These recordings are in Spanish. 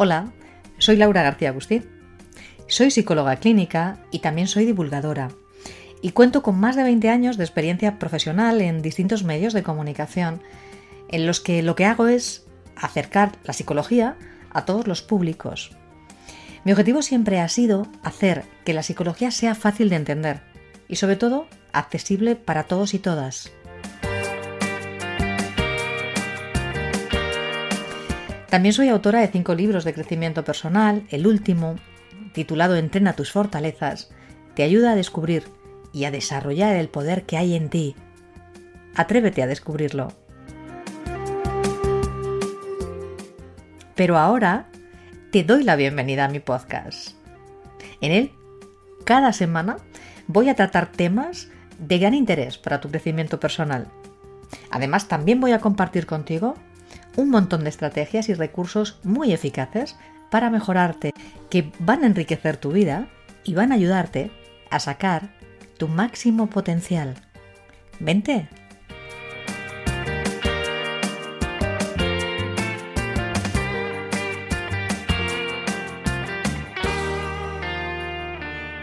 Hola, soy Laura García Agustín. Soy psicóloga clínica y también soy divulgadora. Y cuento con más de 20 años de experiencia profesional en distintos medios de comunicación, en los que lo que hago es acercar la psicología a todos los públicos. Mi objetivo siempre ha sido hacer que la psicología sea fácil de entender y sobre todo accesible para todos y todas. También soy autora de cinco libros de crecimiento personal. El último, titulado Entrena tus fortalezas, te ayuda a descubrir y a desarrollar el poder que hay en ti. Atrévete a descubrirlo. Pero ahora te doy la bienvenida a mi podcast. En él, cada semana, voy a tratar temas de gran interés para tu crecimiento personal. Además, también voy a compartir contigo un montón de estrategias y recursos muy eficaces para mejorarte, que van a enriquecer tu vida y van a ayudarte a sacar tu máximo potencial. Vente.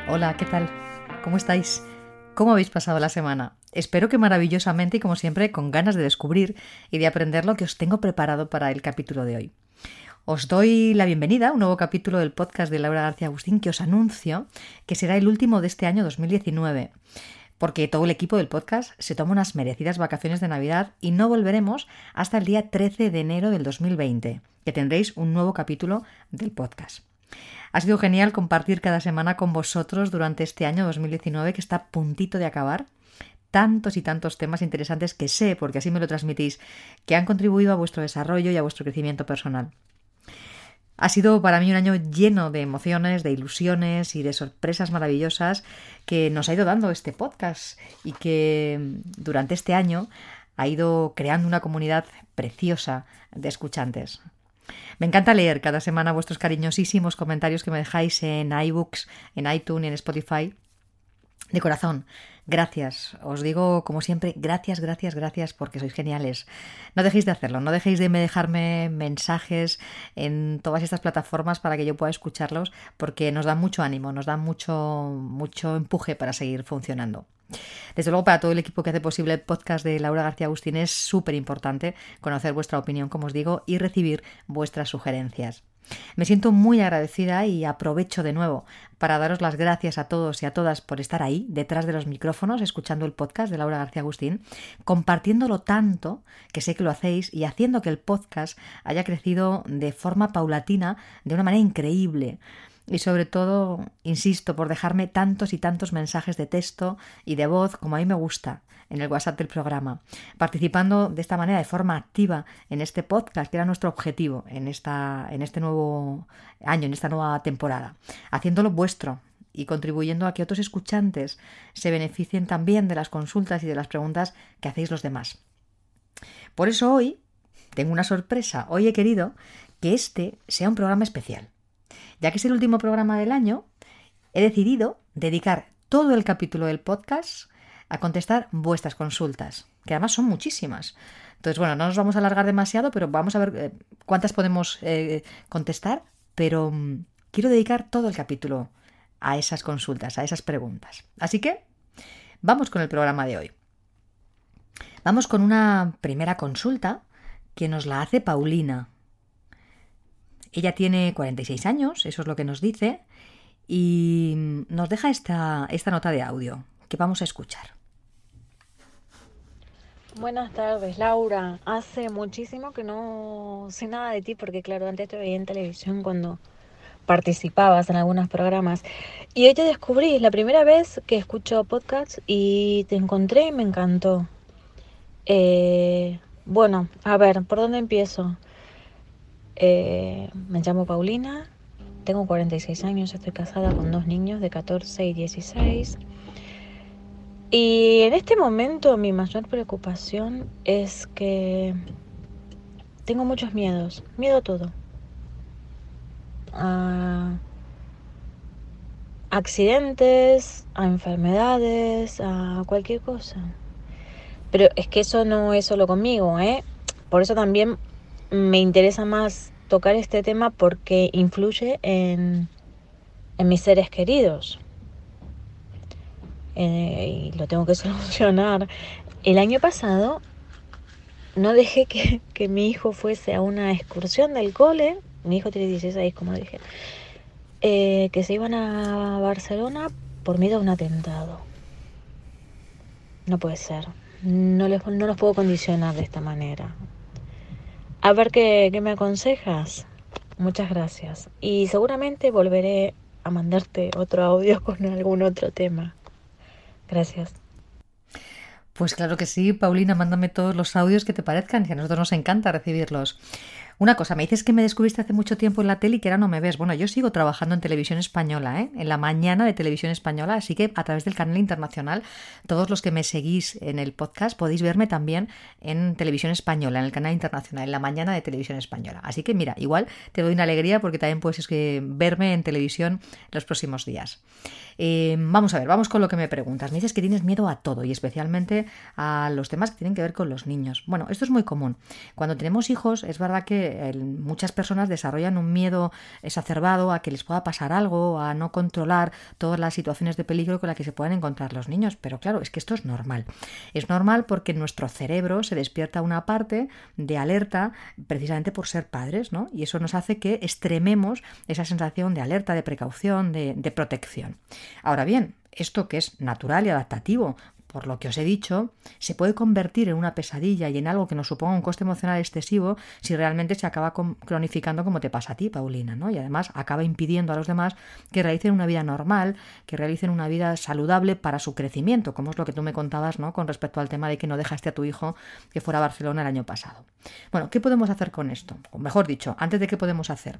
Hola, ¿qué tal? ¿Cómo estáis? ¿Cómo habéis pasado la semana? Espero que maravillosamente y como siempre con ganas de descubrir y de aprender lo que os tengo preparado para el capítulo de hoy. Os doy la bienvenida a un nuevo capítulo del podcast de Laura García Agustín que os anuncio que será el último de este año 2019 porque todo el equipo del podcast se toma unas merecidas vacaciones de Navidad y no volveremos hasta el día 13 de enero del 2020, que tendréis un nuevo capítulo del podcast. Ha sido genial compartir cada semana con vosotros durante este año 2019 que está a puntito de acabar. Tantos y tantos temas interesantes que sé, porque así me lo transmitís, que han contribuido a vuestro desarrollo y a vuestro crecimiento personal. Ha sido para mí un año lleno de emociones, de ilusiones y de sorpresas maravillosas que nos ha ido dando este podcast y que durante este año ha ido creando una comunidad preciosa de escuchantes. Me encanta leer cada semana vuestros cariñosísimos comentarios que me dejáis en iBooks, en iTunes en Spotify. De corazón, gracias. Os digo, como siempre, gracias, gracias, gracias porque sois geniales. No dejéis de hacerlo, no dejéis de dejarme mensajes en todas estas plataformas para que yo pueda escucharlos porque nos dan mucho ánimo, nos dan mucho, mucho empuje para seguir funcionando. Desde luego, para todo el equipo que hace posible el podcast de Laura García Agustín es súper importante conocer vuestra opinión, como os digo, y recibir vuestras sugerencias. Me siento muy agradecida y aprovecho de nuevo para daros las gracias a todos y a todas por estar ahí, detrás de los micrófonos, escuchando el podcast de Laura García Agustín, compartiéndolo tanto, que sé que lo hacéis, y haciendo que el podcast haya crecido de forma paulatina, de una manera increíble y sobre todo, insisto, por dejarme tantos y tantos mensajes de texto y de voz como a mí me gusta en el WhatsApp del programa, participando de esta manera de forma activa en este podcast, que era nuestro objetivo en, esta, en este nuevo año, en esta nueva temporada, haciéndolo vuestro y contribuyendo a que otros escuchantes se beneficien también de las consultas y de las preguntas que hacéis los demás. Por eso hoy tengo una sorpresa. Hoy he querido que este sea un programa especial. Ya que es el último programa del año, he decidido dedicar todo el capítulo del podcast a contestar vuestras consultas, que además son muchísimas. Entonces, bueno, no nos vamos a alargar demasiado, pero vamos a ver eh, cuántas podemos eh, contestar, pero mm, quiero dedicar todo el capítulo a esas consultas, a esas preguntas. Así que, vamos con el programa de hoy. Vamos con una primera consulta que nos la hace Paulina. Ella tiene 46 años, eso es lo que nos dice, y nos deja esta, esta nota de audio que vamos a escuchar. Buenas tardes, Laura. Hace muchísimo que no sé nada de ti porque, claro, antes te veía en televisión cuando participabas en algunos programas. Y hoy te descubrí, es la primera vez que escucho podcast y te encontré y me encantó. Eh, bueno, a ver, ¿por dónde empiezo? Eh, me llamo Paulina, tengo 46 años, estoy casada con dos niños de 14 y 16. Y en este momento mi mayor preocupación es que tengo muchos miedos, miedo a todo. A accidentes, a enfermedades, a cualquier cosa. Pero es que eso no es solo conmigo, ¿eh? Por eso también me interesa más tocar este tema porque influye en, en mis seres queridos. Eh, y lo tengo que solucionar. El año pasado no dejé que, que, mi hijo fuese a una excursión del cole. Mi hijo tiene 16, como dije. Eh, que se iban a Barcelona por miedo a un atentado. No puede ser. No, les, no los puedo condicionar de esta manera. A ver qué, me aconsejas. Muchas gracias. Y seguramente volveré a mandarte otro audio con algún otro tema. Gracias. Pues claro que sí, Paulina, mándame todos los audios que te parezcan, que a nosotros nos encanta recibirlos. Una cosa, me dices que me descubriste hace mucho tiempo en la tele y que ahora no me ves. Bueno, yo sigo trabajando en televisión española, ¿eh? en la mañana de televisión española, así que a través del canal internacional, todos los que me seguís en el podcast podéis verme también en televisión española, en el canal internacional, en la mañana de televisión española. Así que mira, igual te doy una alegría porque también puedes verme en televisión los próximos días. Eh, vamos a ver, vamos con lo que me preguntas. Me dices que tienes miedo a todo y especialmente a los temas que tienen que ver con los niños. Bueno, esto es muy común. Cuando tenemos hijos, es verdad que muchas personas desarrollan un miedo exacerbado a que les pueda pasar algo, a no controlar todas las situaciones de peligro con las que se puedan encontrar los niños. Pero claro, es que esto es normal. Es normal porque en nuestro cerebro se despierta una parte de alerta precisamente por ser padres, ¿no? Y eso nos hace que extrememos esa sensación de alerta, de precaución, de protección. Ahora bien, esto que es natural y adaptativo por lo que os he dicho, se puede convertir en una pesadilla y en algo que nos suponga un coste emocional excesivo si realmente se acaba cronificando como te pasa a ti, Paulina, ¿no? Y además acaba impidiendo a los demás que realicen una vida normal, que realicen una vida saludable para su crecimiento, como es lo que tú me contabas, ¿no? Con respecto al tema de que no dejaste a tu hijo que fuera a Barcelona el año pasado. Bueno, ¿qué podemos hacer con esto? O mejor dicho, antes de qué podemos hacer.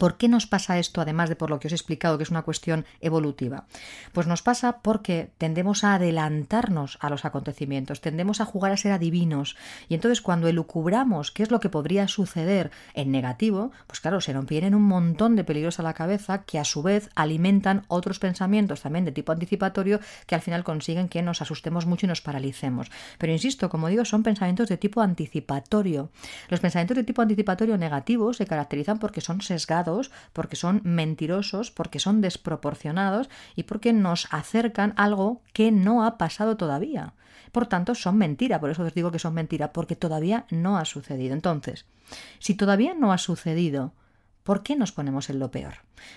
¿Por qué nos pasa esto, además de por lo que os he explicado, que es una cuestión evolutiva? Pues nos pasa porque tendemos a adelantarnos a los acontecimientos, tendemos a jugar a ser adivinos, y entonces cuando elucubramos qué es lo que podría suceder en negativo, pues claro, se nos vienen un montón de peligros a la cabeza que a su vez alimentan otros pensamientos también de tipo anticipatorio que al final consiguen que nos asustemos mucho y nos paralicemos. Pero insisto, como digo, son pensamientos de tipo anticipatorio. Los pensamientos de tipo anticipatorio negativo se caracterizan porque son sesgados porque son mentirosos, porque son desproporcionados y porque nos acercan algo que no ha pasado todavía. Por tanto, son mentira, por eso os digo que son mentira, porque todavía no ha sucedido. Entonces, si todavía no ha sucedido, ¿Por qué nos ponemos en lo peor?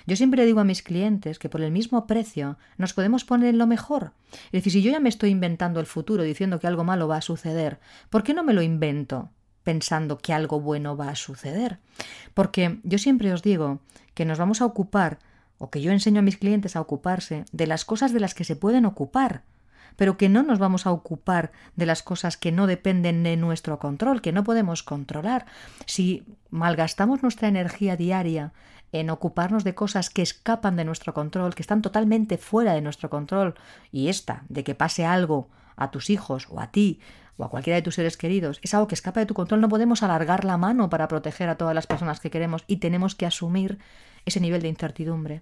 Yo siempre digo a mis clientes que por el mismo precio nos podemos poner en lo mejor. Es decir, si yo ya me estoy inventando el futuro diciendo que algo malo va a suceder, ¿por qué no me lo invento? Pensando que algo bueno va a suceder. Porque yo siempre os digo que nos vamos a ocupar, o que yo enseño a mis clientes a ocuparse, de las cosas de las que se pueden ocupar, pero que no nos vamos a ocupar de las cosas que no dependen de nuestro control, que no podemos controlar. Si malgastamos nuestra energía diaria en ocuparnos de cosas que escapan de nuestro control, que están totalmente fuera de nuestro control, y esta, de que pase algo a tus hijos o a ti o a cualquiera de tus seres queridos, es algo que escapa de tu control, no podemos alargar la mano para proteger a todas las personas que queremos y tenemos que asumir ese nivel de incertidumbre.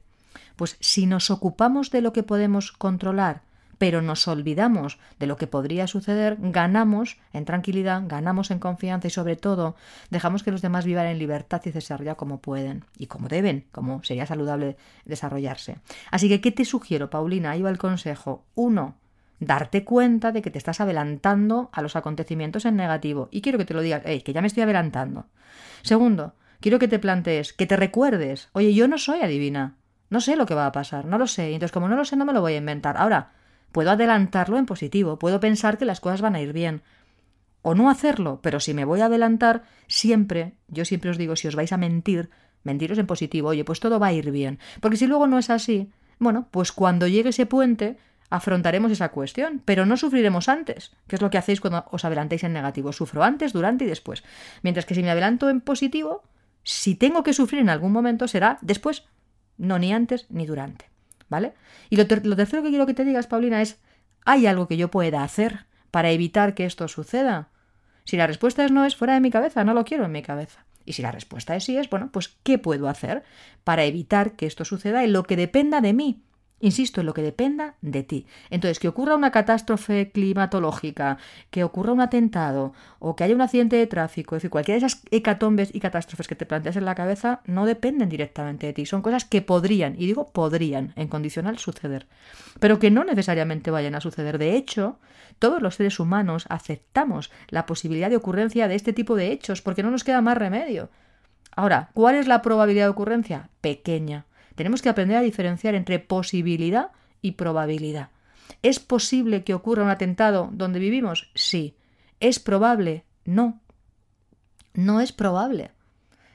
Pues si nos ocupamos de lo que podemos controlar, pero nos olvidamos de lo que podría suceder, ganamos en tranquilidad, ganamos en confianza y sobre todo dejamos que los demás vivan en libertad y desarrollar como pueden y como deben, como sería saludable desarrollarse. Así que, ¿qué te sugiero, Paulina? Ahí va el consejo. Uno, darte cuenta de que te estás adelantando a los acontecimientos en negativo. Y quiero que te lo digas, hey, que ya me estoy adelantando. Segundo, quiero que te plantees, que te recuerdes, oye, yo no soy adivina, no sé lo que va a pasar, no lo sé, y entonces como no lo sé, no me lo voy a inventar. Ahora, puedo adelantarlo en positivo, puedo pensar que las cosas van a ir bien. O no hacerlo, pero si me voy a adelantar, siempre, yo siempre os digo, si os vais a mentir, Mentiros en positivo, oye, pues todo va a ir bien. Porque si luego no es así, bueno, pues cuando llegue ese puente, afrontaremos esa cuestión, pero no sufriremos antes, que es lo que hacéis cuando os adelantáis en negativo. Sufro antes, durante y después. Mientras que si me adelanto en positivo, si tengo que sufrir en algún momento será después, no ni antes ni durante. ¿Vale? Y lo, lo tercero que quiero que te digas, Paulina, es, ¿hay algo que yo pueda hacer para evitar que esto suceda? Si la respuesta es no, es fuera de mi cabeza, no lo quiero en mi cabeza. Y si la respuesta es sí, es bueno, pues ¿qué puedo hacer para evitar que esto suceda en lo que dependa de mí? Insisto, en lo que dependa de ti. Entonces, que ocurra una catástrofe climatológica, que ocurra un atentado o que haya un accidente de tráfico, es decir, cualquiera de esas hecatombes y catástrofes que te planteas en la cabeza no dependen directamente de ti. Son cosas que podrían, y digo podrían, en condicional suceder, pero que no necesariamente vayan a suceder. De hecho, todos los seres humanos aceptamos la posibilidad de ocurrencia de este tipo de hechos porque no nos queda más remedio. Ahora, ¿cuál es la probabilidad de ocurrencia? Pequeña tenemos que aprender a diferenciar entre posibilidad y probabilidad. ¿Es posible que ocurra un atentado donde vivimos? Sí. ¿Es probable? No. No es probable.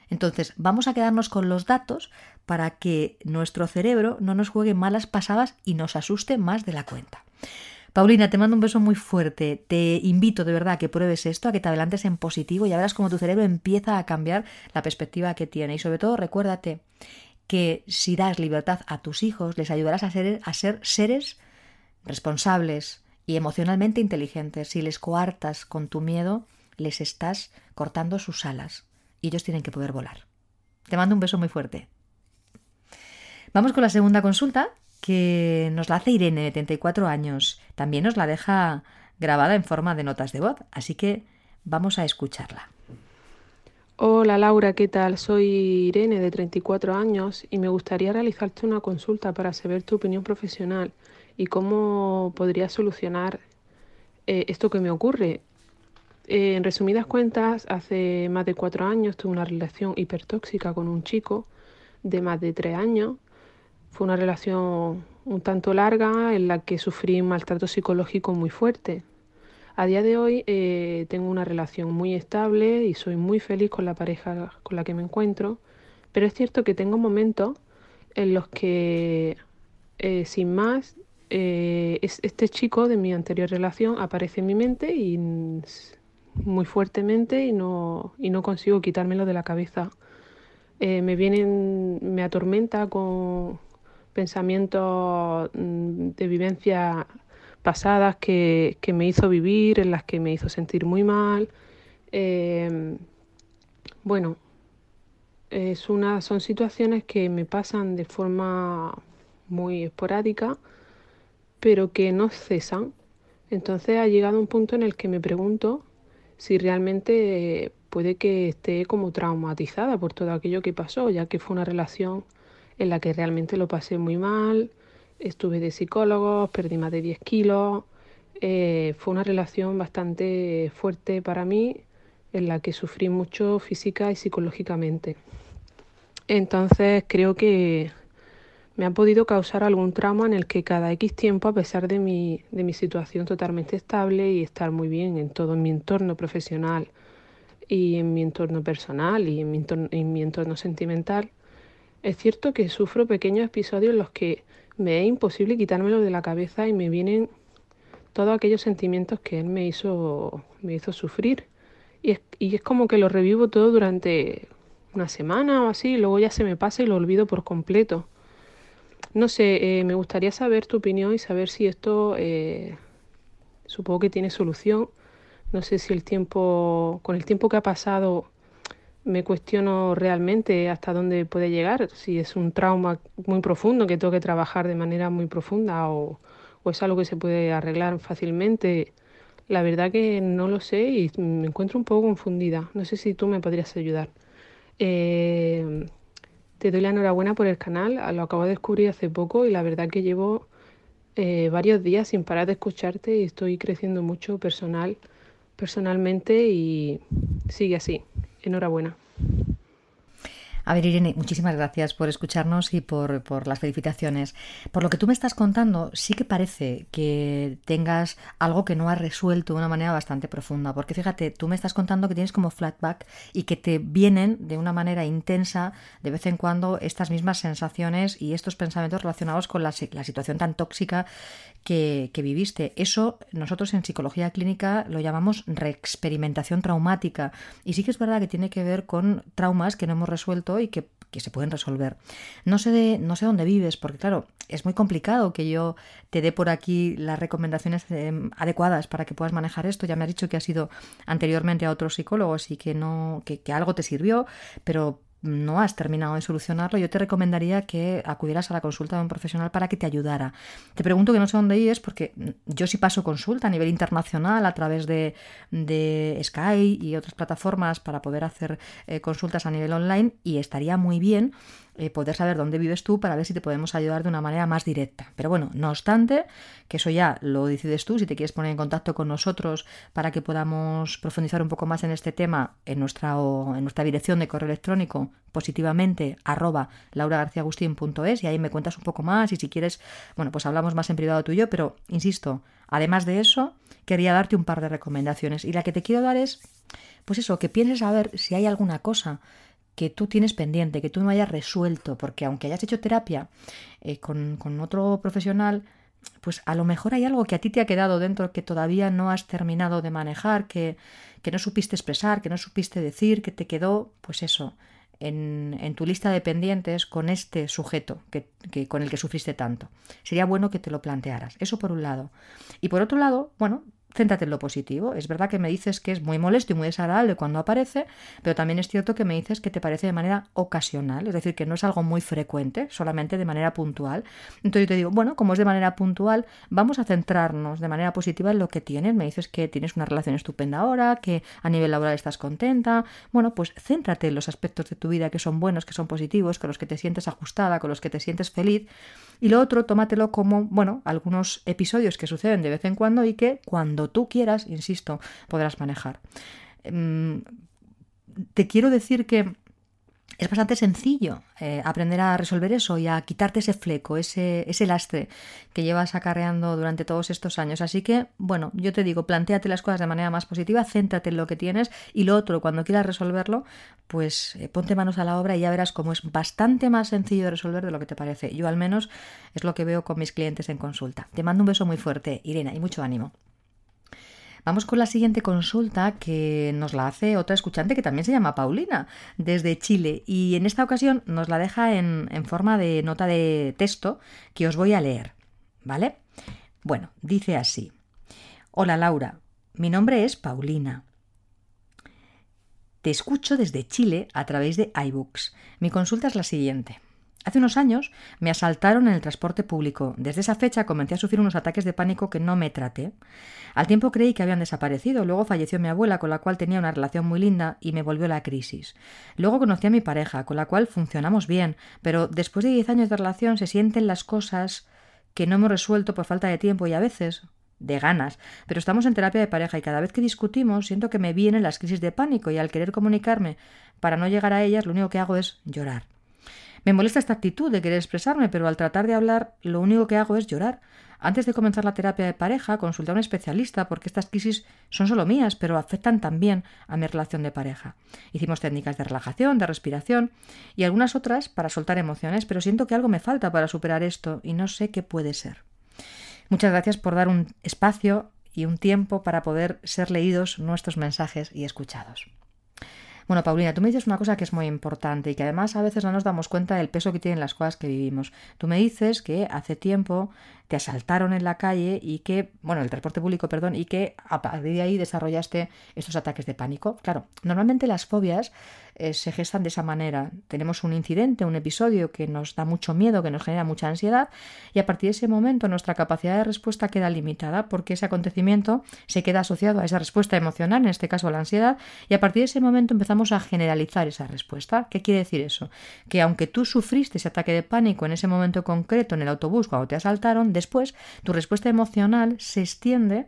Entonces, vamos a quedarnos con los datos para que nuestro cerebro no nos juegue malas pasadas y nos asuste más de la cuenta. Paulina, te mando un beso muy fuerte. Te invito de verdad a que pruebes esto, a que te adelantes en positivo y ya verás cómo tu cerebro empieza a cambiar la perspectiva que tiene. Y sobre todo, recuérdate que si das libertad a tus hijos, les ayudarás a ser, a ser seres responsables y emocionalmente inteligentes. Si les coartas con tu miedo, les estás cortando sus alas y ellos tienen que poder volar. Te mando un beso muy fuerte. Vamos con la segunda consulta que nos la hace Irene, de 34 años. También nos la deja grabada en forma de notas de voz, así que vamos a escucharla. Hola Laura, ¿qué tal? Soy Irene de 34 años y me gustaría realizarte una consulta para saber tu opinión profesional y cómo podría solucionar eh, esto que me ocurre. Eh, en resumidas cuentas, hace más de cuatro años tuve una relación hipertóxica con un chico de más de tres años. Fue una relación un tanto larga en la que sufrí un maltrato psicológico muy fuerte. A día de hoy eh, tengo una relación muy estable y soy muy feliz con la pareja con la que me encuentro, pero es cierto que tengo momentos en los que, eh, sin más, eh, este chico de mi anterior relación aparece en mi mente y muy fuertemente y no, y no consigo quitármelo de la cabeza. me vienen, me atormenta con pensamientos mm, de vivencia pasadas que, me hizo vivir, en las que me hizo sentir muy mal. Em, bueno, es una, son situaciones que me pasan de forma muy esporádica, pero que no cesan. Entonces ha llegado un punto en el que me pregunto si realmente puede que esté como traumatizada por todo aquello que pasó, ya que fue una relación en la que realmente lo pasé muy mal, estuve de psicólogo, perdí más de 10 kilos. Eh, fue una relación bastante fuerte para mí en la que sufrí mucho física y psicológicamente. Entonces creo que me ha podido causar algún trauma en el que cada X tiempo, a pesar de mi, de mi situación totalmente estable y estar muy bien en todo mi entorno profesional y en mi entorno personal y en mi en mi entorno sentimental, es cierto que sufro pequeños episodios en los que me es imposible quitármelo de la cabeza y me vienen todos aquellos sentimientos que él me hizo, me hizo sufrir. Y es, y es como que lo revivo todo durante una semana o así, y luego ya se me pasa y lo olvido por completo. No sé, eh, me gustaría saber tu opinión y saber si esto eh, supongo que tiene solución. No sé si el tiempo, con el tiempo que ha pasado, me cuestiono realmente hasta dónde puede llegar, si es un trauma muy profundo que tengo que trabajar de manera muy profunda o, es algo que se puede arreglar fácilmente. La verdad que no lo sé y me encuentro un poco confundida. No sé si tú me podrías ayudar. Eh, te doy la enhorabuena por el canal, lo acabo de descubrir hace poco y la verdad que llevo eh, varios días sin parar de escucharte y estoy creciendo mucho personal, personalmente y sigue así. Enhorabuena. A ver, Irene, muchísimas gracias por escucharnos y por, las felicitaciones. Por lo que tú me estás contando, sí que parece que tengas algo que no has resuelto de una manera bastante profunda. Porque fíjate, tú me estás contando que tienes como flatback y que te vienen de una manera intensa de vez en cuando estas mismas sensaciones y estos pensamientos relacionados con la, situación tan tóxica que, viviste. Eso nosotros en psicología clínica lo llamamos reexperimentación traumática. Y sí que es verdad que tiene que ver con traumas que no hemos resuelto y que, se pueden resolver. No sé, no sé dónde vives, porque claro, es muy complicado que yo te dé por aquí las recomendaciones eh, adecuadas para que puedas manejar esto. Ya me has dicho que has ido anteriormente a otros psicólogos y que no, que, que algo te sirvió, pero no has terminado de solucionarlo, yo te recomendaría que acudieras a la consulta de un profesional para que te ayudara. Te pregunto que no sé dónde ir, porque yo sí paso consulta a nivel internacional a través de, de Sky y otras plataformas para poder hacer eh, consultas a nivel online y estaría muy bien eh, poder saber dónde vives tú para ver si te podemos ayudar de una manera más directa. Pero bueno, no obstante, que eso ya lo decides tú, si te quieres poner en contacto con nosotros para que podamos profundizar un poco más en este tema en nuestra, en nuestra dirección de correo electrónico positivamente arroba lauragarciagustin.es y ahí me cuentas un poco más y si quieres, bueno, pues hablamos más en privado tú y yo, pero insisto, además de eso, quería darte un par de recomendaciones y la que te quiero dar es, pues eso, que pienses a ver si hay alguna cosa que tú tienes pendiente, que tú no hayas resuelto, porque aunque hayas hecho terapia eh, con, con otro profesional, pues a lo mejor hay algo que a ti te ha quedado dentro que todavía no has terminado de manejar, que, que no supiste expresar, que no supiste decir, que te quedó, pues eso, en, en, tu lista de pendientes con este sujeto que, que, con el que sufriste tanto. Sería bueno que te lo plantearas. Eso por un lado. Y por otro lado, bueno, céntrate en lo positivo. Es verdad que me dices que es muy molesto y muy desagradable cuando aparece, pero también es cierto que me dices que te parece de manera ocasional, es decir, que no es algo muy frecuente, solamente de manera puntual. Entonces yo te digo, bueno, como es de manera puntual, vamos a centrarnos de manera positiva en lo que tienes. Me dices que tienes una relación estupenda ahora, que a nivel laboral estás contenta. Bueno, pues céntrate en los aspectos de tu vida que son buenos, que son positivos, con los que te sientes ajustada, con los que te sientes feliz. Y lo otro, tómatelo como, bueno, algunos episodios que suceden de vez en cuando y que cuando tú quieras, insisto, podrás manejar. Em, te quiero decir que es bastante sencillo eh, aprender a resolver eso y a quitarte ese fleco, ese, ese, lastre que llevas acarreando durante todos estos años. Así que, bueno, yo te digo, planteate las cosas de manera más positiva, céntrate en lo que tienes y lo otro, cuando quieras resolverlo, pues eh, ponte manos a la obra y ya verás cómo es bastante más sencillo de resolver de lo que te parece. Yo al menos es lo que veo con mis clientes en consulta. Te mando un beso muy fuerte, Irena, y mucho ánimo. Vamos con la siguiente consulta que nos la hace otra escuchante que también se llama Paulina, desde Chile, y en esta ocasión nos la deja en, en forma de nota de texto que os voy a leer. ¿Vale? Bueno, dice así. Hola Laura, mi nombre es Paulina. Te escucho desde Chile a través de iBooks. Mi consulta es la siguiente. Hace unos años me asaltaron en el transporte público. Desde esa fecha comencé a sufrir unos ataques de pánico que no me traté. Al tiempo creí que habían desaparecido. Luego falleció mi abuela, con la cual tenía una relación muy linda, y me volvió la crisis. Luego conocí a mi pareja, con la cual funcionamos bien, pero después de diez años de relación se sienten las cosas que no hemos resuelto por falta de tiempo y a veces de ganas, pero estamos en terapia de pareja y cada vez que discutimos siento que me vienen las crisis de pánico y al querer comunicarme para no llegar a ellas lo único que hago es llorar. Me molesta esta actitud de querer expresarme, pero al tratar de hablar lo único que hago es llorar. Antes de comenzar la terapia de pareja, consulté a un especialista porque estas crisis son solo mías, pero afectan también a mi relación de pareja. Hicimos técnicas de relajación, de respiración y algunas otras para soltar emociones, pero siento que algo me falta para superar esto y no sé qué puede ser. Muchas gracias por dar un espacio y un tiempo para poder ser leídos nuestros mensajes y escuchados. Bueno, Paulina, tú me dices una cosa que es muy importante y que además a veces no nos damos cuenta del peso que tienen las cosas que vivimos. Tú me dices que hace tiempo te asaltaron en la calle y que, bueno, el transporte público, perdón, y que a partir de ahí desarrollaste estos ataques de pánico. Claro, normalmente las fobias eh, se gestan de esa manera. Tenemos un incidente, un episodio que nos da mucho miedo, que nos genera mucha ansiedad y a partir de ese momento nuestra capacidad de respuesta queda limitada porque ese acontecimiento se queda asociado a esa respuesta emocional, en este caso a la ansiedad, y a partir de ese momento empezamos a generalizar esa respuesta. ¿Qué quiere decir eso? Que aunque tú sufriste ese ataque de pánico en ese momento concreto en el autobús cuando te asaltaron, después tu respuesta emocional se extiende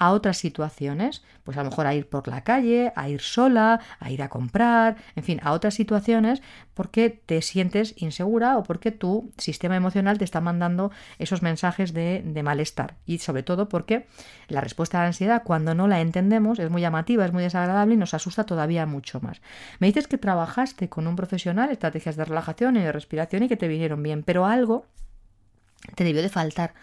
a otras situaciones, pues a lo mejor a ir por la calle, a ir sola, a ir a comprar, en fin, a otras situaciones porque te sientes insegura o porque tu sistema emocional te está mandando esos mensajes de, de malestar. Y sobre todo porque la respuesta a la ansiedad, cuando no la entendemos, es muy llamativa, es muy desagradable y nos asusta todavía mucho más. Me dices que trabajaste con un profesional estrategias de relajación y de respiración y que te vinieron bien, pero algo te debió de faltar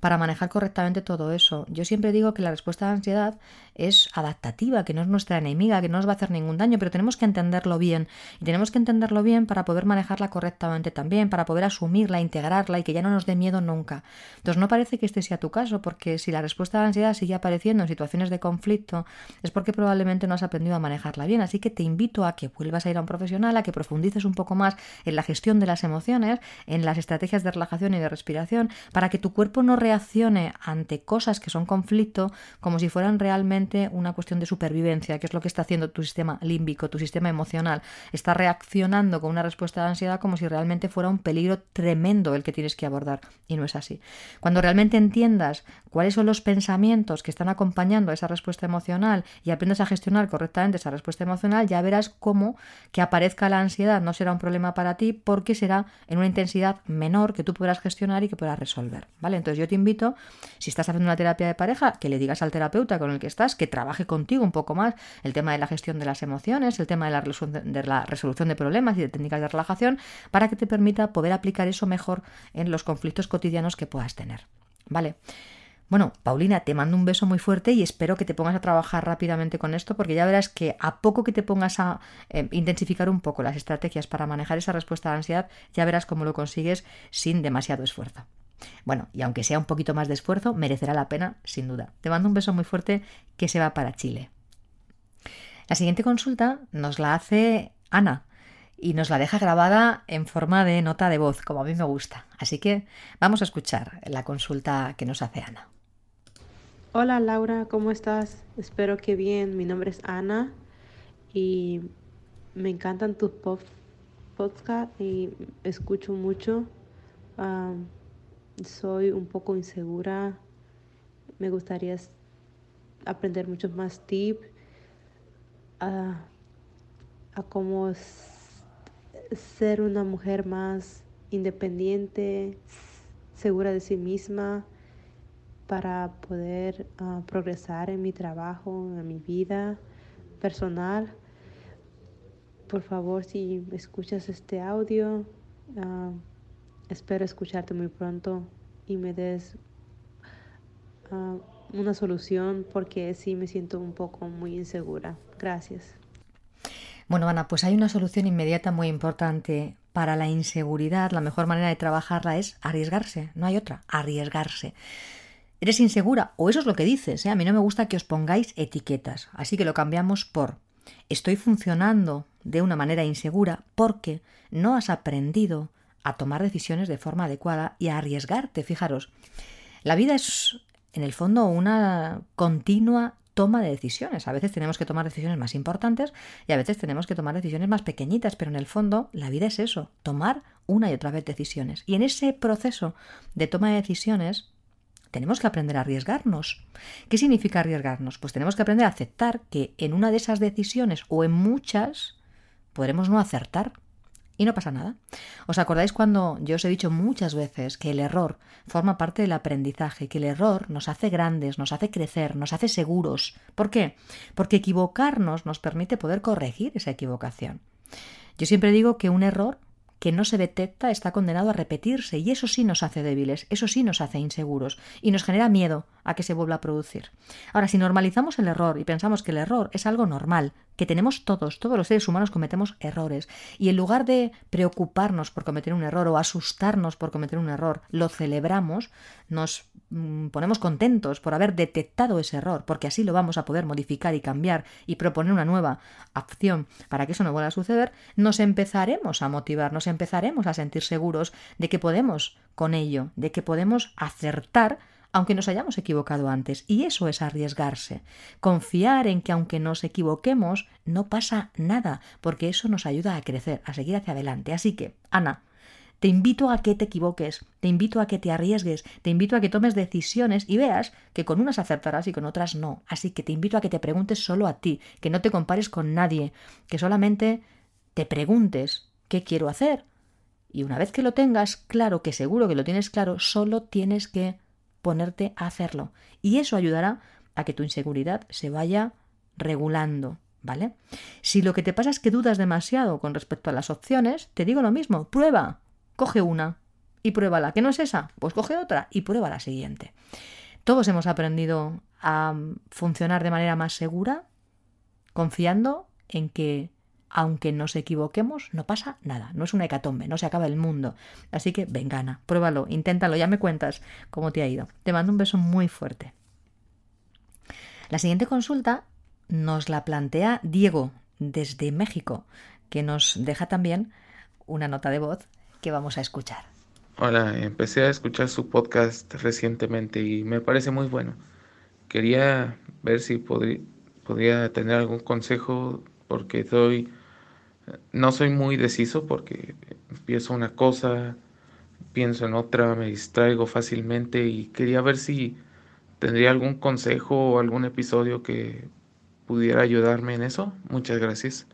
para manejar correctamente todo eso. Yo siempre digo que la respuesta a la ansiedad es adaptativa, que no es nuestra enemiga, que no nos va a hacer ningún daño, pero tenemos que entenderlo bien. Y tenemos que entenderlo bien para poder manejarla correctamente también, para poder asumirla, integrarla y que ya no nos dé miedo nunca. Entonces no parece que este sea tu caso, porque si la respuesta a la ansiedad sigue apareciendo en situaciones de conflicto, es porque probablemente no has aprendido a manejarla bien. Así que te invito a que vuelvas a ir a un profesional, a que profundices un poco más en la gestión de las emociones, en las estrategias de relajación y de respiración, para que tu cuerpo no reaccione ante cosas que son conflicto como si fueran realmente una cuestión de supervivencia, que es lo que está haciendo tu sistema límbico, tu sistema emocional. Está reaccionando con una respuesta de ansiedad como si realmente fuera un peligro tremendo el que tienes que abordar. Y no es así. Cuando realmente entiendas cuáles son los pensamientos que están acompañando a esa respuesta emocional y aprendas a gestionar correctamente esa respuesta emocional, ya verás cómo que aparezca la ansiedad no será un problema para ti porque será en una intensidad menor que tú podrás gestionar y que podrás resolver. ¿Vale? Entonces yo te invito, si estás haciendo una terapia de pareja, que le digas al terapeuta con el que estás que trabaje contigo un poco más el tema de la gestión de las emociones, el tema de la resolución de, problemas y de técnicas de relajación, para que te permita poder aplicar eso mejor en los conflictos cotidianos que puedas tener. ¿Vale? Bueno, Paulina, te mando un beso muy fuerte y espero que te pongas a trabajar rápidamente con esto porque ya verás que a poco que te pongas a eh, intensificar un poco las estrategias para manejar esa respuesta a la ansiedad, ya verás cómo lo consigues sin demasiado esfuerzo. Bueno, y aunque sea un poquito más de esfuerzo, merecerá la pena, sin duda. Te mando un beso muy fuerte que se va para Chile. La siguiente consulta nos la hace Ana y nos la deja grabada en forma de nota de voz, como a mí me gusta. Así que vamos a escuchar la consulta que nos hace Ana. Hola Laura, ¿cómo estás? Espero que bien. Mi nombre es Ana y me encantan tus podcasts y escucho mucho. Ah, soy un poco insegura. Me gustaría aprender muchos más tips a, a cómo ser una mujer más independiente, segura de sí misma, para poder ah, progresar en mi trabajo, en mi vida personal. Por favor, si escuchas este audio, uh, Espero escucharte muy pronto y me des ah, una solución porque sí me siento un poco muy insegura. Gracias. Bueno, Ana, pues hay una solución inmediata muy importante para la inseguridad. La mejor manera de trabajarla es arriesgarse. No hay otra, arriesgarse. Eres insegura, o eso es lo que dices. ¿eh? A mí no me gusta que os pongáis etiquetas. Así que lo cambiamos por estoy funcionando de una manera insegura porque no has aprendido a tomar decisiones de forma adecuada y a arriesgarte. Fijaros, la vida es en el fondo una continua toma de decisiones. A veces tenemos que tomar decisiones más importantes y a veces tenemos que tomar decisiones más pequeñitas, pero en el fondo la vida es eso, tomar una y otra vez decisiones. Y en ese proceso de toma de decisiones tenemos que aprender a arriesgarnos. ¿Qué significa arriesgarnos? Pues tenemos que aprender a aceptar que en una de esas decisiones o en muchas podremos no acertar y no pasa nada. ¿Os acordáis cuando yo os he dicho muchas veces que el error forma parte del aprendizaje, que el error nos hace grandes, nos hace crecer, nos hace seguros? ¿Por qué? Porque equivocarnos nos permite poder corregir esa equivocación. Yo siempre digo que un error que no se detecta está condenado a repetirse y eso sí nos hace débiles, eso sí nos hace inseguros y nos genera miedo a que se vuelva a producir. Ahora, si normalizamos el error y pensamos que el error es algo normal, que tenemos todos, todos los seres humanos cometemos errores, y en lugar de preocuparnos por cometer un error o asustarnos por cometer un error, lo celebramos, nos mm, ponemos contentos por haber detectado ese error, porque así lo vamos a poder modificar y cambiar y proponer una nueva acción para que eso no vuelva a suceder, nos empezaremos a motivar, nos empezaremos a sentir seguros de que podemos con ello, de que podemos acertar aunque nos hayamos equivocado antes. Y eso es arriesgarse. Confiar en que aunque nos equivoquemos, no pasa nada, porque eso nos ayuda a crecer, a seguir hacia adelante. Así que, Ana, Te invito a que te equivoques, te invito a que te arriesgues, te invito a que tomes decisiones y veas que con unas acertarás y con otras no. Así que te invito a que te preguntes solo a ti, que no te compares con nadie, que solamente te preguntes qué quiero hacer. Y una vez que lo tengas claro, que seguro que lo tienes claro, solo tienes que ponerte a hacerlo. Y eso ayudará a que tu inseguridad se vaya regulando. ¿Vale? Si lo que te pasa es que dudas demasiado con respecto a las opciones, te digo lo mismo, prueba, coge una y pruébala. ¿Que no es esa? Pues coge otra y prueba la siguiente. Todos hemos aprendido a funcionar de manera más segura, confiando en que aunque nos equivoquemos, no pasa nada, no es una hecatombe, no se acaba el mundo. Así que ven, gana, pruébalo, inténtalo, ya me cuentas cómo te ha ido. Te mando un beso muy fuerte. La siguiente consulta nos la plantea Diego desde México, que nos deja también una nota de voz que vamos a escuchar. Hola, empecé a escuchar su podcast recientemente y me parece muy bueno. Quería ver si podría tener algún consejo porque soy no soy muy deciso porque empiezo una cosa, pienso en otra, me distraigo fácilmente y quería ver si tendría algún consejo o algún episodio que pudiera ayudarme en eso. Muchas gracias.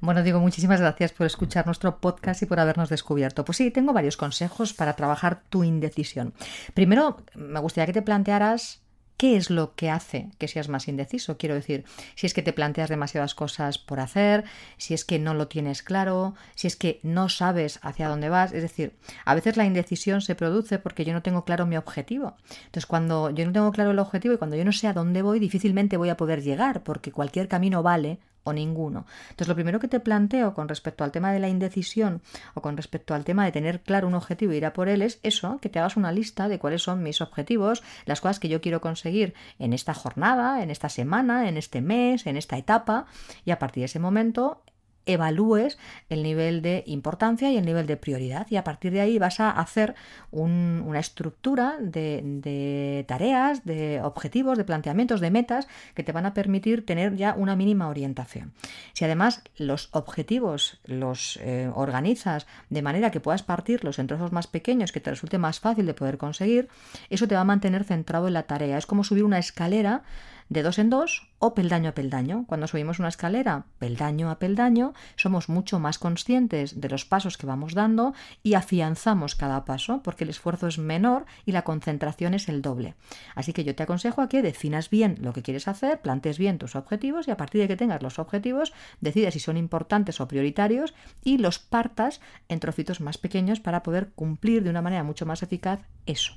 Bueno, digo, muchísimas gracias por escuchar nuestro podcast y por habernos descubierto. Pues sí, tengo varios consejos para trabajar tu indecisión. Primero, me gustaría que te plantearas ¿Qué es lo que hace que seas más indeciso? Quiero decir, si es que te planteas demasiadas cosas por hacer, si es que no lo tienes claro, si es que no sabes hacia dónde vas. Es decir, a veces la indecisión se produce porque yo no tengo claro mi objetivo. Entonces, cuando yo no tengo claro el objetivo y cuando yo no sé a dónde voy, difícilmente voy a poder llegar porque cualquier camino vale o ninguno. Entonces, lo primero que te planteo con respecto al tema de la indecisión o con respecto al tema de tener claro un objetivo y ir a por él es eso, que te hagas una lista de cuáles son mis objetivos, las cosas que yo quiero conseguir en esta jornada, en esta semana, en este mes, en esta etapa, y a partir de ese momento evalúes el nivel de importancia y el nivel de prioridad y a partir de ahí vas a hacer una estructura de, tareas, de objetivos, de planteamientos, de metas que te van a permitir tener ya una mínima orientación. Si además los objetivos los eh, organizas de manera que puedas partirlos en trozos más pequeños que te resulte más fácil de poder conseguir, eso te va a mantener centrado en la tarea. Es como subir una escalera de dos en dos o peldaño a peldaño. Cuando subimos una escalera peldaño a peldaño, somos mucho más conscientes de los pasos que vamos dando y afianzamos cada paso porque el esfuerzo es menor y la concentración es el doble. Así que yo te aconsejo a que definas bien lo que quieres hacer, plantes bien tus objetivos y a partir de que tengas los objetivos, decidas si son importantes o prioritarios y los partas en trocitos más pequeños para poder cumplir de una manera mucho más eficaz eso.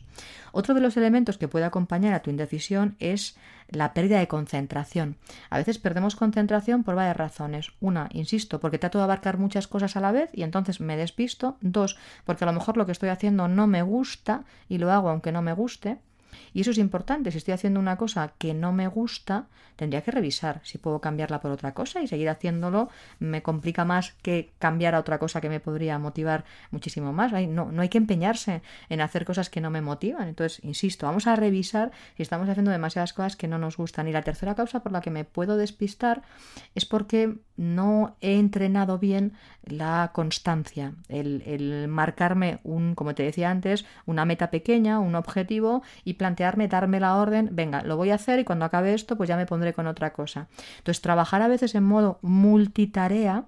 Otro de los elementos que puede acompañar a tu indecisión es la pérdida de concentración. A veces perdemos concentración por varias razones. Una, insisto, porque trato de abarcar muchas cosas a la vez y entonces me despisto. Dos, porque a lo mejor lo que estoy haciendo no me gusta y lo hago aunque no me guste. Y eso es importante. Si estoy haciendo una cosa que no me gusta, tendría que revisar si puedo cambiarla por otra cosa y seguir haciéndolo me complica más que cambiar a otra cosa que me podría motivar muchísimo más. No, no hay que empeñarse en hacer cosas que no me motivan. Entonces, insisto, vamos a revisar si estamos haciendo demasiadas cosas que no nos gustan. Y la tercera causa por la que me puedo despistar es porque no he entrenado bien la constancia, el, el, marcarme un, como te decía antes, una meta pequeña, un objetivo y plantearme, darme la orden, venga, lo voy a hacer y cuando acabe esto, pues ya me pondré con otra cosa. Entonces, trabajar a veces en modo multitarea,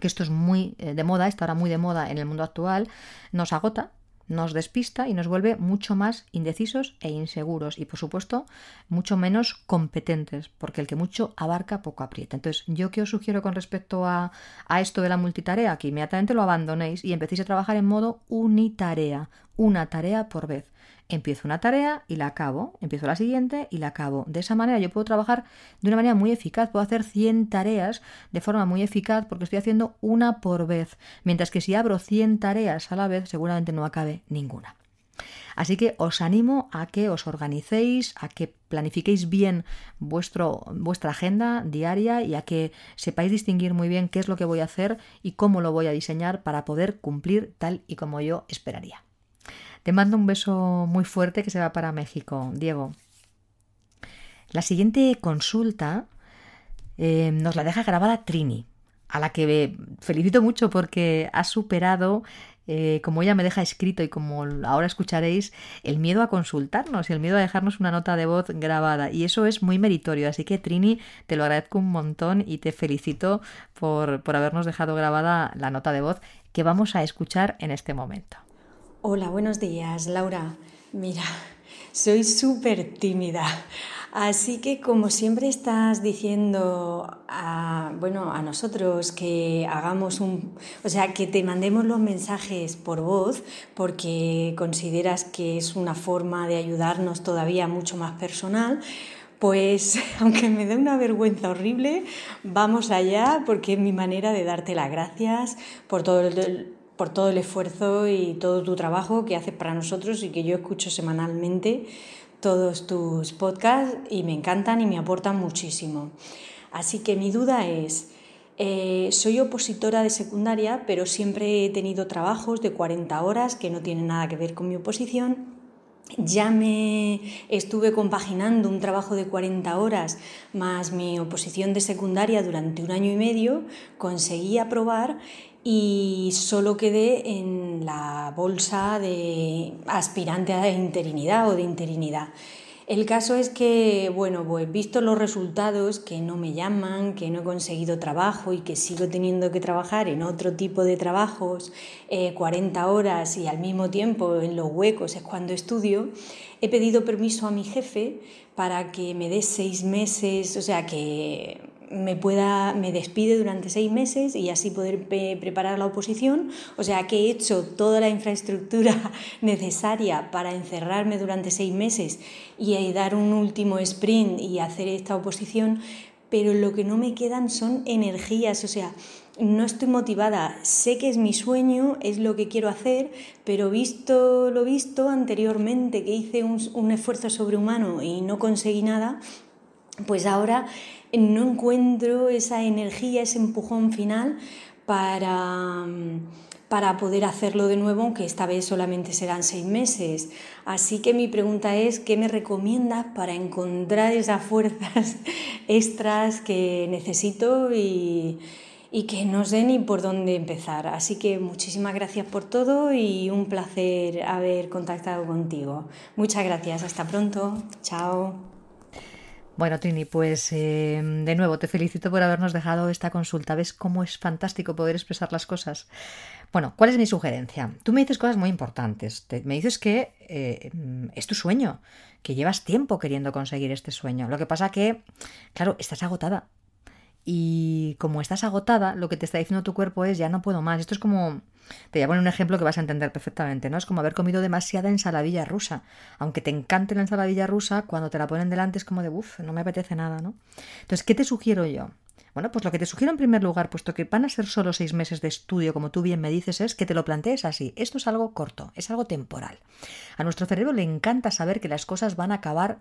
que esto es muy eh, de moda, está ahora muy de moda en el mundo actual, nos agota, nos despista y nos vuelve mucho más indecisos e inseguros y por supuesto mucho menos competentes porque el que mucho abarca poco aprieta. Entonces yo que os sugiero con respecto a, a esto de la multitarea que inmediatamente lo abandonéis y empecéis a trabajar en modo unitarea, una tarea por vez. Empiezo una tarea y la acabo, empiezo la siguiente y la acabo. De esa manera yo puedo trabajar de una manera muy eficaz, puedo hacer 100 tareas de forma muy eficaz porque estoy haciendo una por vez, mientras que si abro 100 tareas a la vez seguramente no acabe ninguna. Así que os animo a que os organicéis, a que planifiquéis bien vuestro, vuestra agenda diaria y a que sepáis distinguir muy bien qué es lo que voy a hacer y cómo lo voy a diseñar para poder cumplir tal y como yo esperaría. Te mando un beso muy fuerte que se va para México, Diego. La siguiente consulta eh, nos la deja grabada Trini. a la que felicito mucho porque ha superado eh, como ella me deja escrito y como ahora escucharéis, el miedo a consultarnos y el miedo a dejarnos una nota de voz grabada. Y eso es muy meritorio. Así que Trini, te lo agradezco un montón y te felicito por, por habernos dejado grabada la nota de voz que vamos a escuchar en este momento. Hola, buenos días, Laura. Mira, soy súper tímida. Así que como siempre estás diciendo a, bueno, a nosotros que hagamos un, o sea, que te mandemos los mensajes por voz porque consideras que es una forma de ayudarnos todavía mucho más personal, pues aunque me dé una vergüenza horrible, vamos allá porque es mi manera de darte las gracias por todo el, por todo el esfuerzo y todo tu trabajo que haces para nosotros y que yo escucho semanalmente todos tus podcasts y me encantan y me aportan muchísimo. Así que mi duda es, eh, soy opositora de secundaria, pero siempre he tenido trabajos de 40 horas que no tienen nada que ver con mi oposición. Ya me estuve compaginando un trabajo de 40 horas más mi oposición de secundaria durante un año y medio, conseguí aprobar y solo quedé en la bolsa de aspirante a interinidad o de interinidad. El caso es que, bueno, pues visto los resultados, que no me llaman, que no he conseguido trabajo y que sigo teniendo que trabajar en otro tipo de trabajos, 40 eh, horas y al mismo tiempo en los huecos es cuando estudio, he pedido permiso a mi jefe para que me dé seis meses, o sea, que me pueda me despide durante seis meses y así poder preparar la oposición. O sea que he hecho toda la infraestructura necesaria para encerrarme durante seis meses y dar un último sprint y hacer esta oposición pero lo que no me quedan son energías. O sea no estoy motivada, sé que es mi sueño, es lo que quiero hacer, pero visto lo visto anteriormente, que hice un, un esfuerzo sobrehumano y no conseguí nada, pues ahora no encuentro esa energía, ese empujón final para, para poder hacerlo de nuevo, aunque esta vez solamente serán seis meses. Así que mi pregunta es, ¿qué me recomiendas para encontrar esas fuerzas extras que necesito y, y que no sé ni por dónde empezar? Así que muchísimas gracias por todo y un placer haber contactado contigo. Muchas gracias, hasta pronto, chao. Bueno, Trini, pues eh, de nuevo te felicito por habernos dejado esta consulta. ¿Ves cómo es fantástico poder expresar las cosas? Bueno, ¿cuál es mi sugerencia? Tú me dices cosas muy importantes. me dices que eh, es tu sueño, que llevas tiempo queriendo conseguir este sueño. Lo que pasa que, claro, estás agotada. Y como estás agotada, lo que te está diciendo tu cuerpo es ya no puedo más. Esto es como te voy a poner un ejemplo que vas a entender perfectamente, ¿no? Es como haber comido demasiada ensaladilla rusa. Aunque te encante la ensaladilla rusa, cuando te la ponen delante es como de, uff, no me apetece nada, ¿no? Entonces, ¿qué te sugiero yo? Bueno, pues lo que te sugiero en primer lugar, puesto que van a ser solo seis meses de estudio, como tú bien me dices, es que te lo plantees así. Esto es algo corto, es algo temporal. A nuestro cerebro le encanta saber que las cosas van a acabar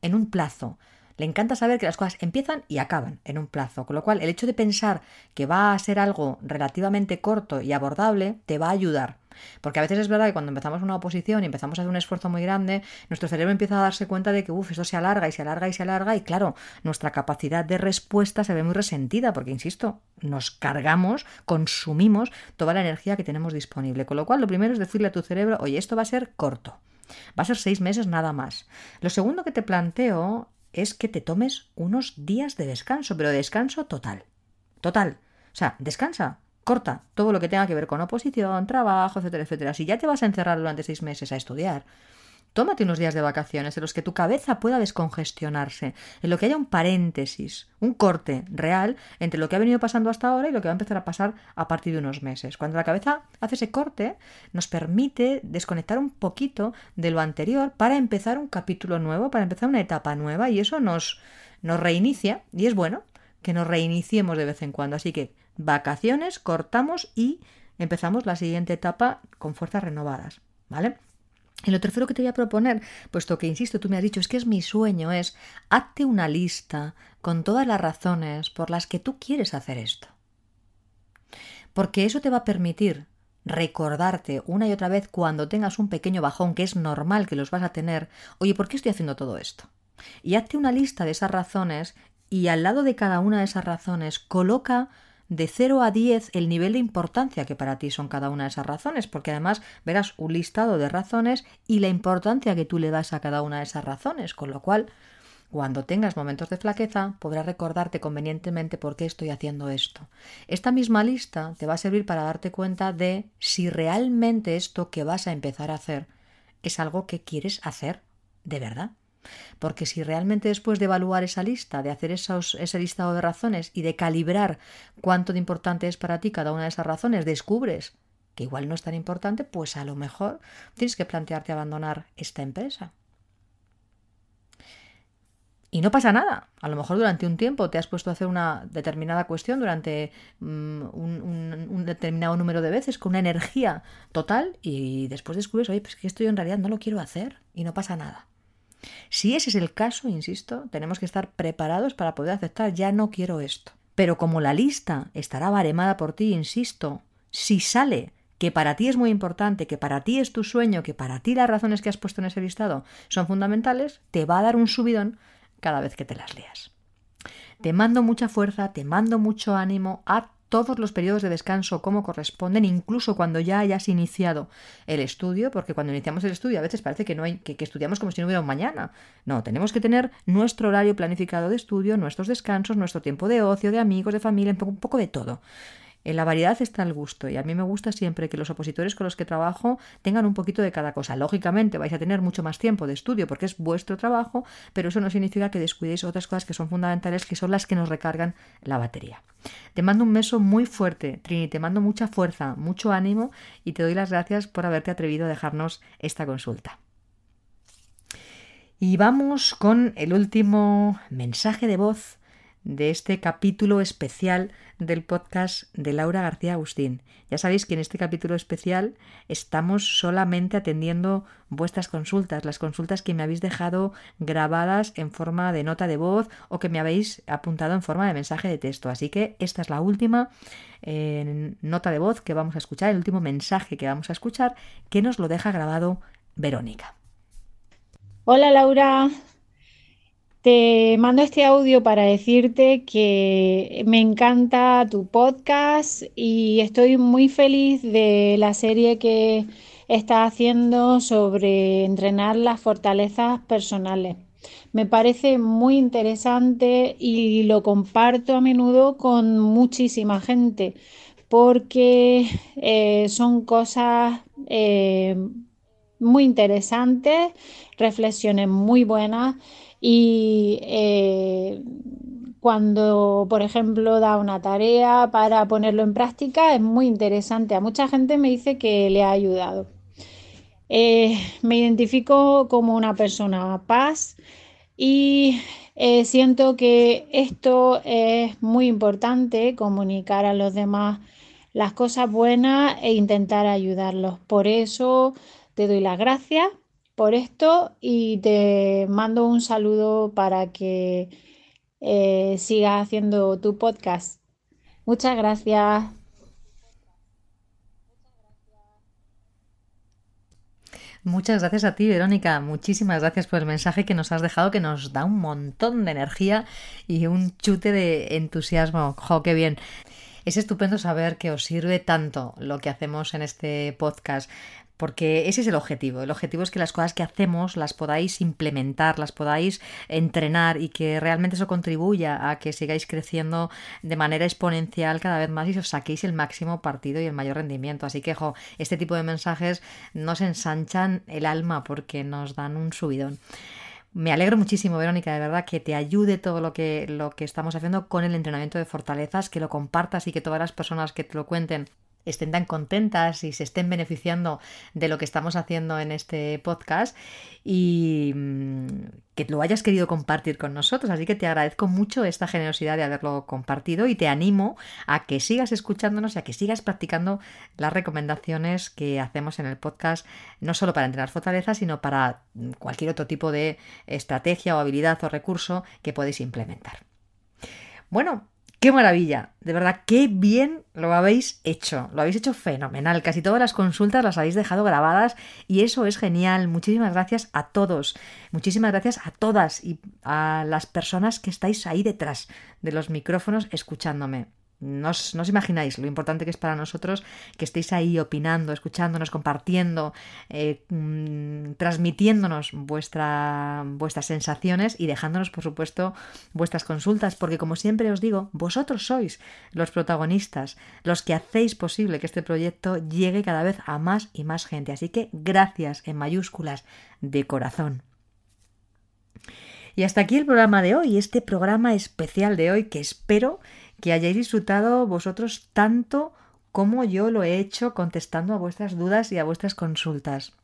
en un plazo. Le encanta saber que las cosas empiezan y acaban en un plazo, con lo cual el hecho de pensar que va a ser algo relativamente corto y abordable te va a ayudar. Porque a veces es verdad que cuando empezamos una oposición y empezamos a hacer un esfuerzo muy grande, nuestro cerebro empieza a darse cuenta de que uff, esto se alarga y se alarga y se alarga y claro, nuestra capacidad de respuesta se ve muy resentida porque, insisto, nos cargamos, consumimos toda la energía que tenemos disponible. Con lo cual, lo primero es decirle a tu cerebro, oye, esto va a ser corto. Va a ser seis meses nada más. Lo segundo que te planteo es que te tomes unos días de descanso, pero de descanso total. Total. O sea, descansa, corta todo lo que tenga que ver con oposición, trabajo, etcétera, etcétera. Si ya te vas a encerrar durante seis meses a estudiar, Tómate unos días de vacaciones en los que tu cabeza pueda descongestionarse, en lo que haya un paréntesis, un corte real entre lo que ha venido pasando hasta ahora y lo que va a empezar a pasar a partir de unos meses. Cuando la cabeza hace ese corte, nos permite desconectar un poquito de lo anterior para empezar un capítulo nuevo, para empezar una etapa nueva y eso nos, nos reinicia y es bueno que nos reiniciemos de vez en cuando. Así que vacaciones, cortamos y empezamos la siguiente etapa con fuerzas renovadas. ¿Vale? Y lo tercero que te voy a proponer, puesto que, insisto, tú me has dicho, es que es mi sueño, es hazte una lista con todas las razones por las que tú quieres hacer esto. Porque eso te va a permitir recordarte una y otra vez cuando tengas un pequeño bajón, que es normal que los vas a tener, oye, ¿por qué estoy haciendo todo esto? Y hazte una lista de esas razones y al lado de cada una de esas razones coloca de 0 a 10 el nivel de importancia que para ti son cada una de esas razones, porque además verás un listado de razones y la importancia que tú le das a cada una de esas razones, con lo cual cuando tengas momentos de flaqueza, podrás recordarte convenientemente por qué estoy haciendo esto. Esta misma lista te va a servir para darte cuenta de si realmente esto que vas a empezar a hacer es algo que quieres hacer de verdad. Porque si realmente después de evaluar esa lista, de hacer esos, ese listado de razones y de calibrar cuánto de importante es para ti cada una de esas razones, descubres que igual no es tan importante, pues a lo mejor tienes que plantearte abandonar esta empresa. Y no pasa nada. A lo mejor durante un tiempo te has puesto a hacer una determinada cuestión durante mm, un, determinado número de veces con una energía total y después descubres, oye, pues que esto yo en realidad no lo quiero hacer y no pasa nada. Si ese es el caso, insisto, tenemos que estar preparados para poder aceptar, ya no quiero esto. Pero como la lista estará baremada por ti, insisto, si sale que para ti es muy importante, que para ti es tu sueño, que para ti las razones que has puesto en ese listado son fundamentales, te va a dar un subidón cada vez que te las leas. Te mando mucha fuerza, te mando mucho ánimo a todos los periodos de descanso como corresponden, incluso cuando ya hayas iniciado el estudio, porque cuando iniciamos el estudio a veces parece que no hay, que, que, estudiamos como si no hubiera un mañana. No, tenemos que tener nuestro horario planificado de estudio, nuestros descansos, nuestro tiempo de ocio, de amigos, de familia, un poco de todo. En la variedad está el gusto y a mí me gusta siempre que los opositores con los que trabajo tengan un poquito de cada cosa. Lógicamente vais a tener mucho más tiempo de estudio porque es vuestro trabajo, pero eso no significa que descuidéis otras cosas que son fundamentales, que son las que nos recargan la batería. Te mando un beso muy fuerte, Trini, te mando mucha fuerza, mucho ánimo y te doy las gracias por haberte atrevido a dejarnos esta consulta. Y vamos con el último mensaje de voz de este capítulo especial del podcast de Laura García Agustín. Ya sabéis que en este capítulo especial estamos solamente atendiendo vuestras consultas, las consultas que me habéis dejado grabadas en forma de nota de voz o que me habéis apuntado en forma de mensaje de texto. Así que esta es la última eh, nota de voz que vamos a escuchar, el último mensaje que vamos a escuchar, que nos lo deja grabado Verónica. Hola Laura, te mando este audio para decirte que me encanta tu podcast y estoy muy feliz de la serie que estás haciendo sobre entrenar las fortalezas personales. Me parece muy interesante y lo comparto a menudo con muchísima gente porque eh, son cosas eh, muy interesantes, reflexiones muy buenas y eh, cuando, por ejemplo, da una tarea para ponerlo en práctica, es muy interesante. A mucha gente me dice que le ha ayudado. Eh, me identifico como una persona paz y eh, siento que esto es muy importante, comunicar a los demás las cosas buenas e intentar ayudarlos. Por eso te doy las gracias por esto y te mando un saludo para que eh, sigas haciendo tu podcast. Muchas gracias. Muchas gracias a ti, Verónica. Muchísimas gracias por el mensaje que nos has dejado, que nos da un montón de energía y un chute de entusiasmo. ¡Jo, qué bien! Es estupendo saber que os sirve tanto lo que hacemos en este podcast porque ese es el objetivo. El objetivo es que las cosas que hacemos las podáis implementar, las podáis entrenar y que realmente eso contribuya a que sigáis creciendo de manera exponencial cada vez más y os saquéis el máximo partido y el mayor rendimiento. Así que, jo, este tipo de mensajes nos ensanchan el alma porque nos dan un subidón. Me alegro muchísimo, Verónica, de verdad, que te ayude todo lo que, lo que estamos haciendo con el entrenamiento de fortalezas, que lo compartas y que todas las personas que te lo cuenten estén tan contentas y se estén beneficiando de lo que estamos haciendo en este podcast y mm, que lo hayas querido compartir con nosotros. Así que te agradezco mucho esta generosidad de haberlo compartido y te animo a que sigas escuchándonos y a que sigas practicando las recomendaciones que hacemos en el podcast, no solo para entrenar fortaleza, sino para cualquier otro tipo de estrategia o habilidad o recurso que podéis implementar. Bueno, ¡Qué maravilla! De verdad, qué bien lo habéis hecho. Lo habéis hecho fenomenal. Casi todas las consultas las habéis dejado grabadas y eso es genial. Muchísimas gracias a todos. Muchísimas gracias a todas y a las personas que estáis ahí detrás de los micrófonos escuchándome. No os, imagináis lo importante que es para nosotros que estéis ahí opinando, escuchándonos, compartiendo, eh, mm, transmitiéndonos vuestra, vuestras sensaciones y dejándonos, por supuesto, vuestras consultas, porque como siempre os digo, vosotros sois los protagonistas, los que hacéis posible que este proyecto llegue cada vez a más y más gente. Así que gracias en mayúsculas de corazón. Y hasta aquí el programa de hoy, este programa especial de hoy que espero que hayáis disfrutado vosotros tanto como yo lo he hecho contestando a vuestras dudas y a vuestras consultas.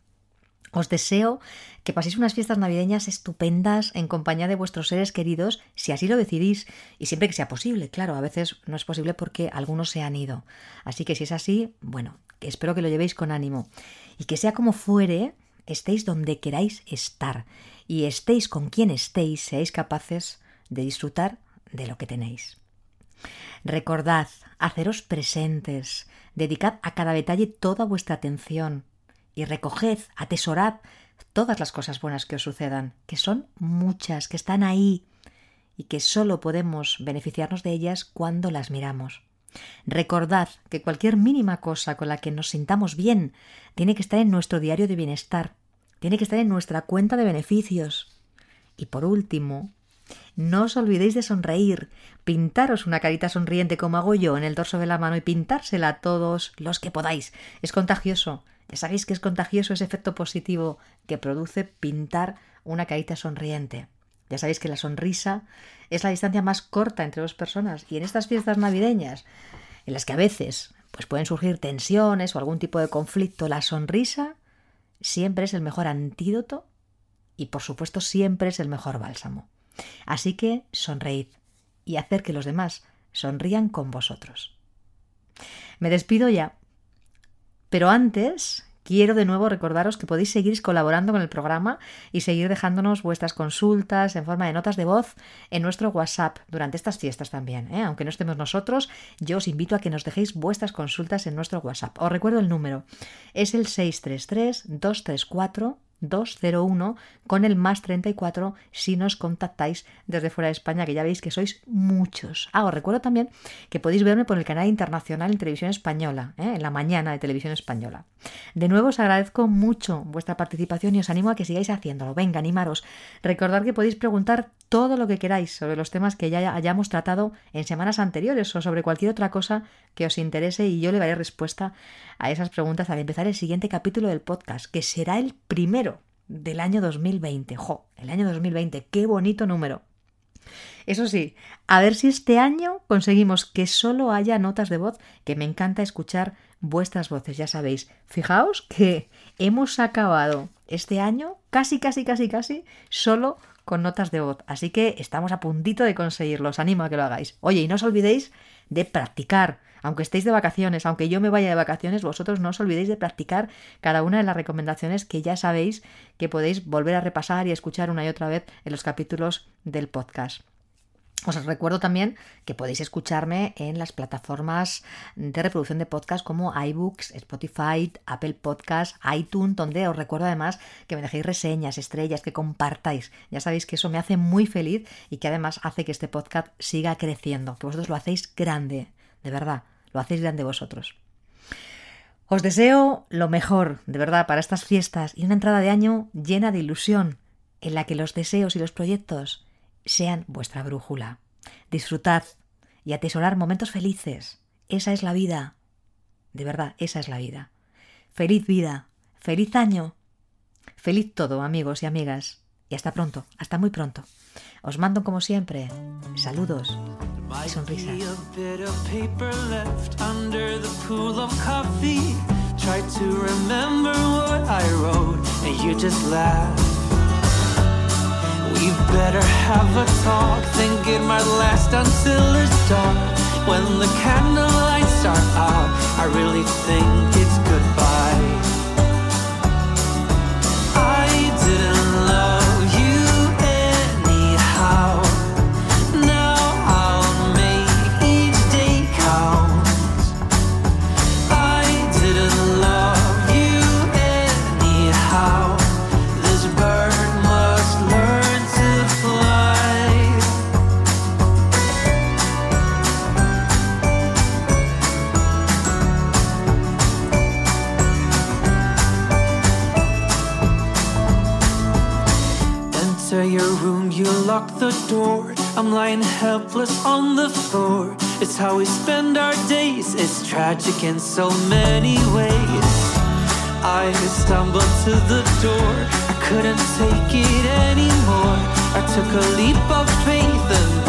Os deseo que paséis unas fiestas navideñas estupendas en compañía de vuestros seres queridos, si así lo decidís, y siempre que sea posible. Claro, a veces no es posible porque algunos se han ido. Así que si es así, bueno, espero que lo llevéis con ánimo. Y que sea como fuere, estéis donde queráis estar. Y estéis con quien estéis, seáis capaces de disfrutar de lo que tenéis. Recordad, haceros presentes, dedicad a cada detalle toda vuestra atención y recoged, atesorad todas las cosas buenas que os sucedan, que son muchas, que están ahí y que solo podemos beneficiarnos de ellas cuando las miramos. Recordad que cualquier mínima cosa con la que nos sintamos bien tiene que estar en nuestro diario de bienestar, tiene que estar en nuestra cuenta de beneficios. Y por último, no os olvidéis de sonreír, pintaros una carita sonriente como hago yo en el dorso de la mano y pintársela a todos los que podáis. Es contagioso. Ya sabéis que es contagioso ese efecto positivo que produce pintar una carita sonriente. Ya sabéis que la sonrisa es la distancia más corta entre dos personas y en estas fiestas navideñas, en las que a veces pues pueden surgir tensiones o algún tipo de conflicto, la sonrisa siempre es el mejor antídoto y por supuesto siempre es el mejor bálsamo. Así que sonreíd y hacer que los demás sonrían con vosotros. Me despido ya, pero antes Quiero de nuevo recordaros que podéis seguir colaborando con el programa y seguir dejándonos vuestras consultas en forma de notas de voz en nuestro WhatsApp durante estas fiestas también. ¿eh? Aunque no estemos nosotros, yo os invito a que nos dejéis vuestras consultas en nuestro WhatsApp. Os recuerdo el número. Es el 633 234 201 con el más 34 si nos contactáis desde fuera de España, que ya veis que sois muchos. Ah, os recuerdo también que podéis verme por el canal internacional en televisión española, ¿eh? en la mañana de televisión española. De nuevo os agradezco mucho vuestra participación y os animo a que sigáis haciéndolo. Venga, animaros. Recordad que podéis preguntar todo lo que queráis sobre los temas que ya hayamos tratado en semanas anteriores o sobre cualquier otra cosa que os interese y yo le daré respuesta a esas preguntas al empezar el siguiente capítulo del podcast, que será el primero del año 2020. ¡Jo! El año 2020, qué bonito número. Eso sí, a ver si este año conseguimos que solo haya notas de voz, que me encanta escuchar vuestras voces, ya sabéis. Fijaos que hemos acabado este año casi, casi, casi, casi solo con notas de voz. Así que estamos a puntito de conseguirlo. Os animo a que lo hagáis. Oye, y no os olvidéis de practicar. Aunque estéis de vacaciones, aunque yo me vaya de vacaciones, vosotros no os olvidéis de practicar cada una de las recomendaciones que ya sabéis que podéis volver a repasar y escuchar una y otra vez en los capítulos del podcast. Os recuerdo también que podéis escucharme en las plataformas de reproducción de podcast como iBooks, Spotify, Apple Podcasts, iTunes, donde os recuerdo además que me dejéis reseñas, estrellas, que compartáis. Ya sabéis que eso me hace muy feliz y que además hace que este podcast siga creciendo, que vosotros lo hacéis grande, de verdad, lo hacéis grande vosotros. Os deseo lo mejor, de verdad, para estas fiestas y una entrada de año llena de ilusión, en la que los deseos y los proyectos sean vuestra brújula. Disfrutad y atesorar momentos felices. Esa es la vida. De verdad, esa es la vida. Feliz vida, feliz año, feliz todo, amigos y amigas. Y hasta pronto, hasta muy pronto. Os mando como siempre saludos y sonrisas. We better have a talk, think it might last until it's dark. When the candle lights are out, I really think it's goodbye. Lock the door. I'm lying helpless on the floor. It's how we spend our days. It's tragic in so many ways. I stumbled to the door. I couldn't take it anymore. I took a leap of faith